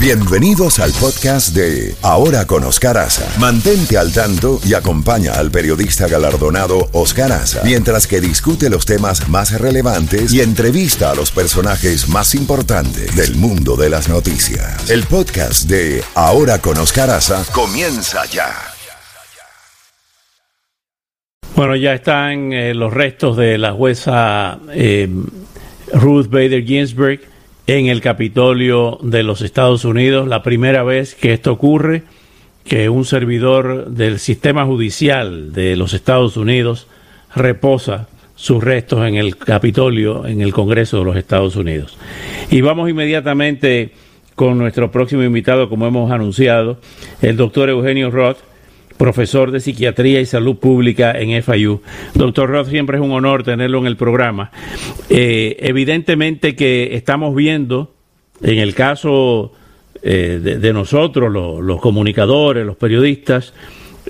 Bienvenidos al podcast de Ahora con Oscar Aza. Mantente al tanto y acompaña al periodista galardonado Oscar Aza mientras que discute los temas más relevantes y entrevista a los personajes más importantes del mundo de las noticias. El podcast de Ahora con Oscar Aza comienza ya. Bueno, ya están eh, los restos de la jueza eh, Ruth Bader Ginsburg en el Capitolio de los Estados Unidos. La primera vez que esto ocurre, que un servidor del sistema judicial de los Estados Unidos reposa sus restos en el Capitolio, en el Congreso de los Estados Unidos. Y vamos inmediatamente con nuestro próximo invitado, como hemos anunciado, el doctor Eugenio Roth, profesor de Psiquiatría y Salud Pública en FIU. Doctor Roth, siempre es un honor tenerlo en el programa. Eh, evidentemente que estamos viendo, en el caso eh, de, nosotros, los comunicadores, los periodistas,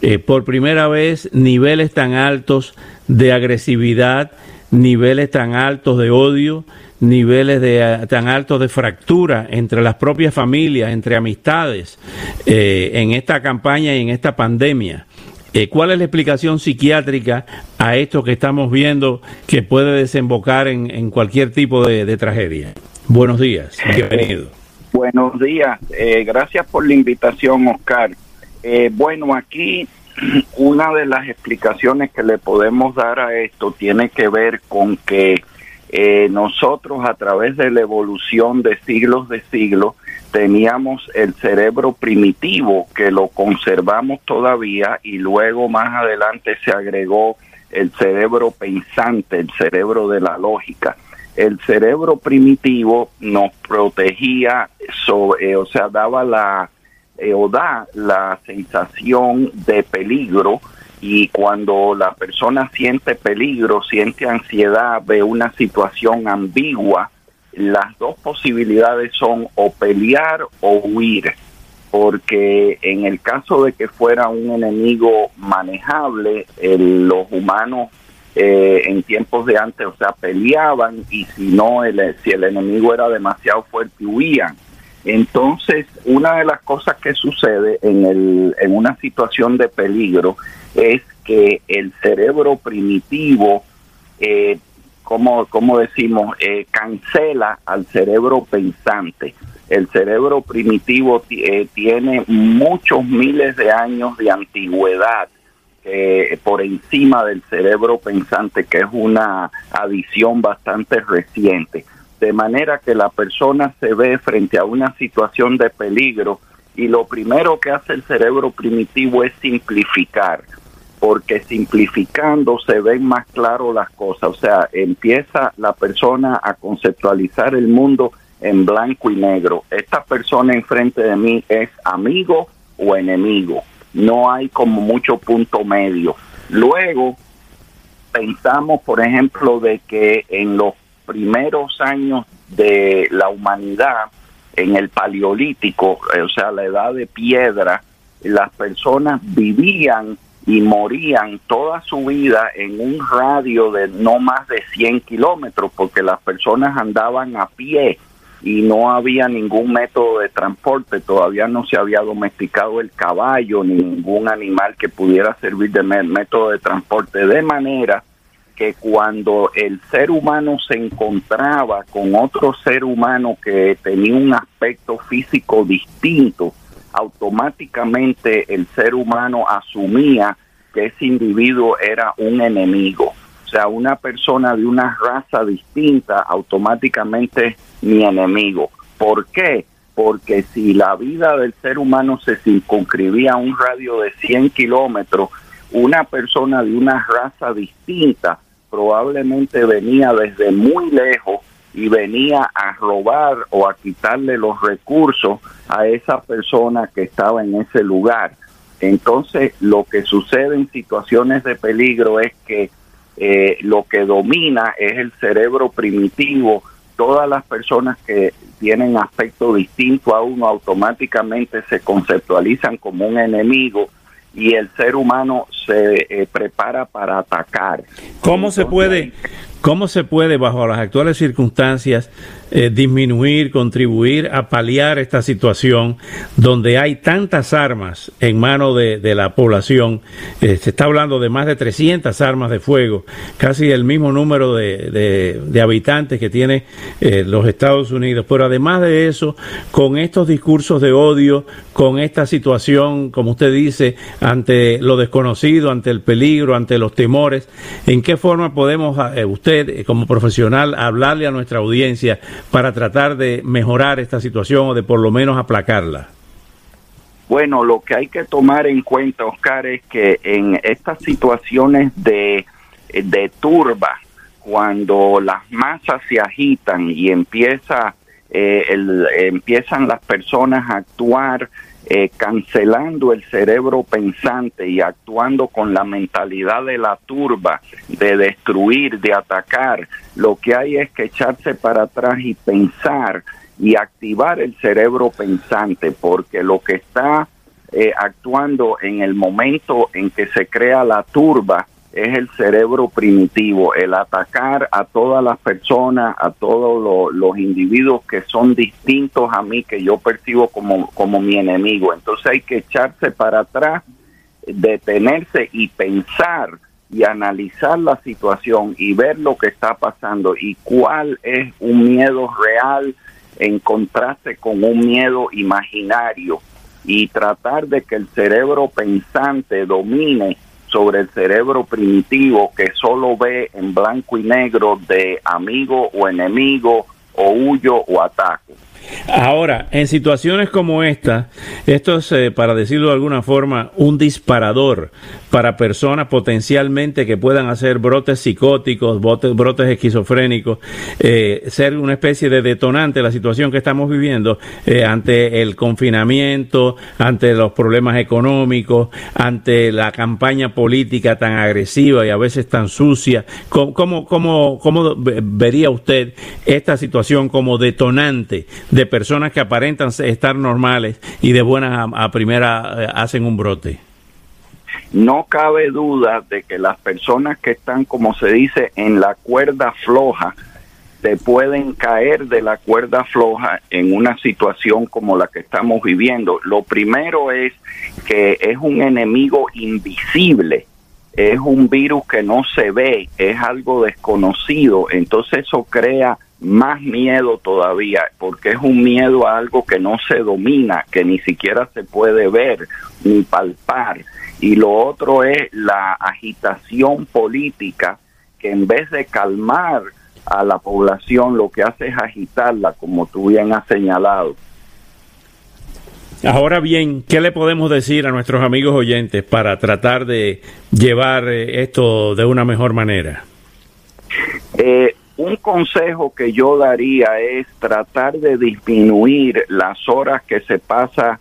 eh, por primera vez niveles tan altos de agresividad, niveles tan altos de odio, niveles de, tan altos de fractura entre las propias familias, entre amistades, eh, en esta campaña y en esta pandemia. Eh, ¿Cuál es la explicación psiquiátrica a esto que estamos viendo que puede desembocar en, cualquier tipo de, tragedia? Buenos días, bienvenido. Buenos días, eh, gracias por la invitación, Oscar. bueno, aquí una de las explicaciones que le podemos dar a esto tiene que ver con que eh, nosotros a través de la evolución de siglos de siglos teníamos el cerebro primitivo que lo conservamos todavía y luego más adelante se agregó el cerebro pensante, el cerebro de la lógica. El cerebro primitivo nos protegía, eh, o sea, daba la, eh, o da la sensación de peligro y cuando la persona siente peligro, siente ansiedad, ve una situación ambigua, las dos posibilidades son o pelear o huir, porque en el caso de que fuera un enemigo manejable, los humanos eh, en tiempos de antes, o sea, peleaban y si no, el, si el enemigo era demasiado fuerte, huían. Entonces, una de las cosas que sucede en, el, en una situación de peligro es que el cerebro primitivo, eh, como, como decimos, eh, cancela al cerebro pensante. El cerebro primitivo eh, tiene muchos miles de años de antigüedad eh, por encima del cerebro pensante, que es una adición bastante reciente. De manera que la persona se ve frente a una situación de peligro y lo primero que hace el cerebro primitivo es simplificar porque simplificando se ven más claro las cosas, o sea, empieza la persona a conceptualizar el mundo en blanco y negro. Esta persona enfrente de mí es amigo o enemigo, no hay como mucho punto medio. Luego pensamos, por ejemplo, de que en los primeros años de la humanidad, en el paleolítico, o sea, la edad de piedra, las personas vivían y morían toda su vida en un radio de no más de 100 kilómetros porque las personas andaban a pie y no había ningún método de transporte, todavía no se había domesticado el caballo ni ningún animal que pudiera servir de método de transporte, de manera que cuando el ser humano se encontraba con otro ser humano que tenía un aspecto físico distinto, automáticamente el ser humano asumía que ese individuo era un enemigo. O sea, una persona de una raza distinta automáticamente mi enemigo. ¿Por qué? Porque si la vida del ser humano se circunscribía a un radio de 100 kilómetros, una persona de una raza distinta probablemente venía desde muy lejos y venía a robar o a quitarle los recursos a esa persona que estaba en ese lugar. Entonces, lo que sucede en situaciones de peligro es que eh, lo que domina es el cerebro primitivo. Todas las personas que tienen aspecto distinto a uno automáticamente se conceptualizan como un enemigo y el ser humano se eh, prepara para atacar. ¿Cómo se puede, cómo se puede bajo las actuales circunstancias eh, disminuir, contribuir a paliar esta situación donde hay tantas armas en manos de, la población. Eh, se está hablando de más de 300 armas de fuego, casi el mismo número de, de, habitantes que tiene eh, los Estados Unidos. Pero además de eso, con estos discursos de odio, con esta situación, como usted dice, ante lo desconocido, ante el peligro, ante los temores, ¿en qué forma podemos, usted como profesional, hablarle a nuestra audiencia para tratar de mejorar esta situación o de por lo menos aplacarla? Bueno, lo que hay que tomar en cuenta, Oscar, es que en estas situaciones de, de turba, cuando las masas se agitan y empieza, eh, el, empiezan las personas a actuar eh, cancelando el cerebro pensante y actuando con la mentalidad de la turba, de destruir, de atacar, lo que hay es que echarse para atrás y pensar y activar el cerebro pensante, porque lo que está eh, actuando en el momento en que se crea la turba es el cerebro primitivo, el atacar a todas las personas, a todos los individuos que son distintos a mí, que yo percibo como, como mi enemigo. Entonces hay que echarse para atrás, detenerse y pensar y analizar la situación y ver lo que está pasando y cuál es un miedo real en contraste con un miedo imaginario y tratar de que el cerebro pensante domine sobre el cerebro primitivo que solo ve en blanco y negro de amigo o enemigo o huyo o ataco. Ahora, en situaciones como esta, esto es, eh, para decirlo de alguna forma, un disparador para personas potencialmente que puedan hacer brotes psicóticos, brotes, esquizofrénicos, eh, ser una especie de detonante la situación que estamos viviendo eh, ante el confinamiento, ante los problemas económicos, ante la campaña política tan agresiva y a veces tan sucia. ¿Cómo, vería usted esta situación como detonante de personas que aparentan estar normales y de buenas a, primera eh, hacen un brote? No cabe duda de que las personas que están, como se dice, en la cuerda floja, se pueden caer de la cuerda floja en una situación como la que estamos viviendo. Lo primero es que es un enemigo invisible, es un virus que no se ve, es algo desconocido, entonces eso crea más miedo todavía, porque es un miedo a algo que no se domina, que ni siquiera se puede ver ni palpar. Y lo otro es la agitación política, que en vez de calmar a la población, lo que hace es agitarla, como tú bien has señalado. Ahora bien, ¿qué le podemos decir a nuestros amigos oyentes para tratar de llevar eh, esto de una mejor manera? Eh, un consejo que yo daría es tratar de disminuir las horas que se pasa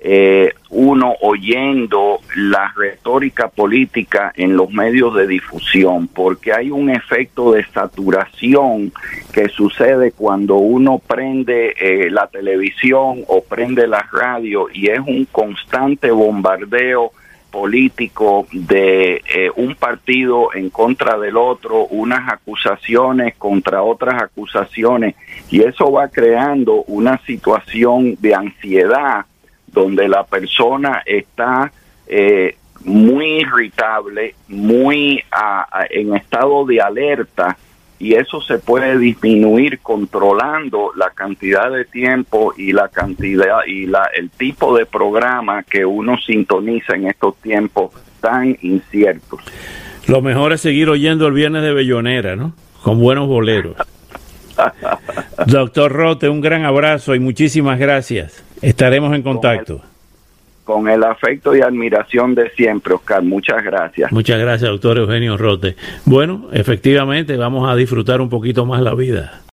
eh, uno oyendo la retórica política en los medios de difusión, porque hay un efecto de saturación que sucede cuando uno prende eh, la televisión o prende la radio y es un constante bombardeo político de eh, un partido en contra del otro, unas acusaciones contra otras acusaciones, y eso va creando una situación de ansiedad donde la persona está eh, muy irritable, muy en estado de alerta y eso se puede disminuir controlando la cantidad de tiempo y la cantidad y la el tipo de programa que uno sintoniza en estos tiempos tan inciertos. Lo mejor es seguir oyendo el viernes de Bellonera, ¿no? Con buenos boleros. Doctor Rote, un gran abrazo y muchísimas gracias. Estaremos en contacto con el afecto y admiración de siempre, Oscar. Muchas gracias. Muchas gracias, doctor Eugenio Rote. Bueno, efectivamente, vamos a disfrutar un poquito más la vida.